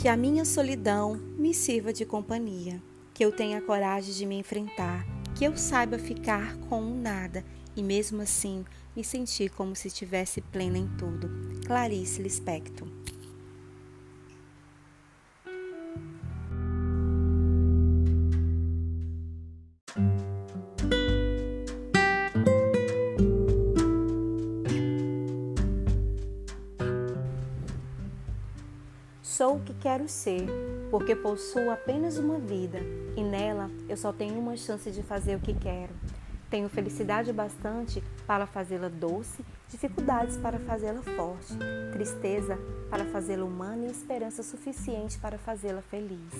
Que a minha solidão me sirva de companhia, que eu tenha coragem de me enfrentar, que eu saiba ficar com um nada e mesmo assim me sentir como se estivesse plena em tudo. Clarice Lispector Sou o que quero ser, porque possuo apenas uma vida e nela eu só tenho uma chance de fazer o que quero. Tenho felicidade bastante para fazê-la doce, dificuldades para fazê-la forte, tristeza para fazê-la humana e esperança suficiente para fazê-la feliz.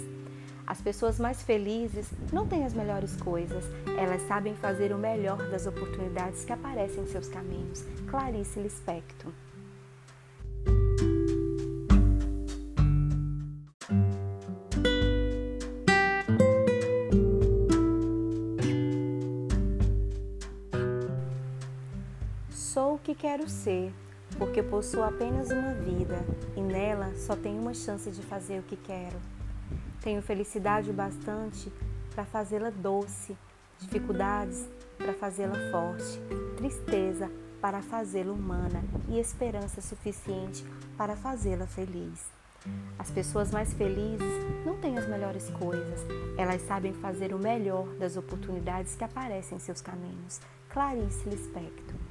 As pessoas mais felizes não têm as melhores coisas, elas sabem fazer o melhor das oportunidades que aparecem em seus caminhos. Clarice Lispector Sou o que quero ser, porque possuo apenas uma vida e nela só tenho uma chance de fazer o que quero. Tenho felicidade o bastante para fazê-la doce, dificuldades para fazê-la forte, tristeza para fazê-la humana e esperança suficiente para fazê-la feliz. As pessoas mais felizes não têm as melhores coisas, elas sabem fazer o melhor das oportunidades que aparecem em seus caminhos. Clarice Lispector